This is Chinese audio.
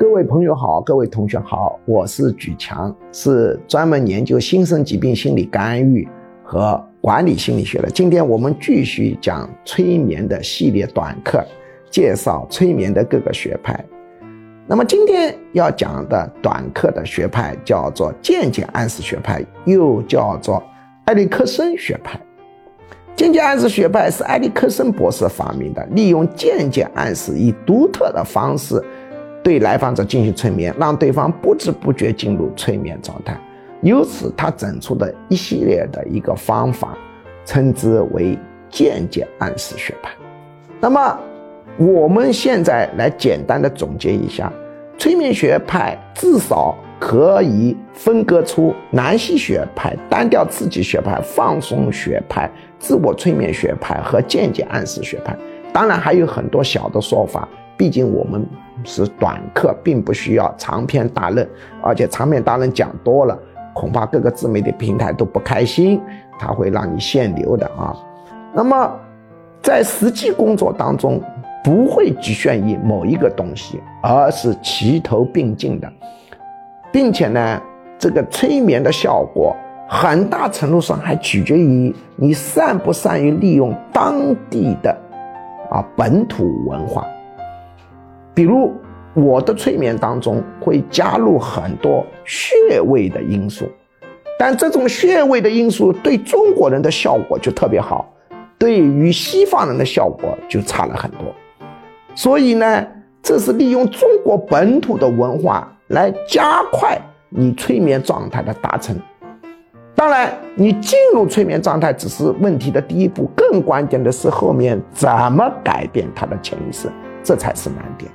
各位朋友好，各位同学好，我是举强，是专门研究新生疾病心理干预和管理心理学的。今天我们继续讲催眠的系列短课，介绍催眠的各个学派。那么今天要讲的短课的学派叫做间接暗示学派，又叫做埃里克森学派。间接暗示学派是埃里克森博士发明的，利用间接暗示以独特的方式。对来访者进行催眠，让对方不知不觉进入催眠状态，由此他整出的一系列的一个方法，称之为间接暗示学派。那么我们现在来简单的总结一下，催眠学派至少可以分割出南希学派、单调刺激学派、放松学派、自我催眠学派和间接暗示学派。当然还有很多小的说法。毕竟我们是短课，并不需要长篇大论，而且长篇大论讲多了，恐怕各个自媒体平台都不开心，它会让你限流的啊。那么，在实际工作当中，不会局限于某一个东西，而是齐头并进的，并且呢，这个催眠的效果很大程度上还取决于你善不善于利用当地的啊本土文化。比如我的催眠当中会加入很多穴位的因素，但这种穴位的因素对中国人的效果就特别好，对于西方人的效果就差了很多。所以呢，这是利用中国本土的文化来加快你催眠状态的达成。当然，你进入催眠状态只是问题的第一步，更关键的是后面怎么改变他的潜意识，这才是难点。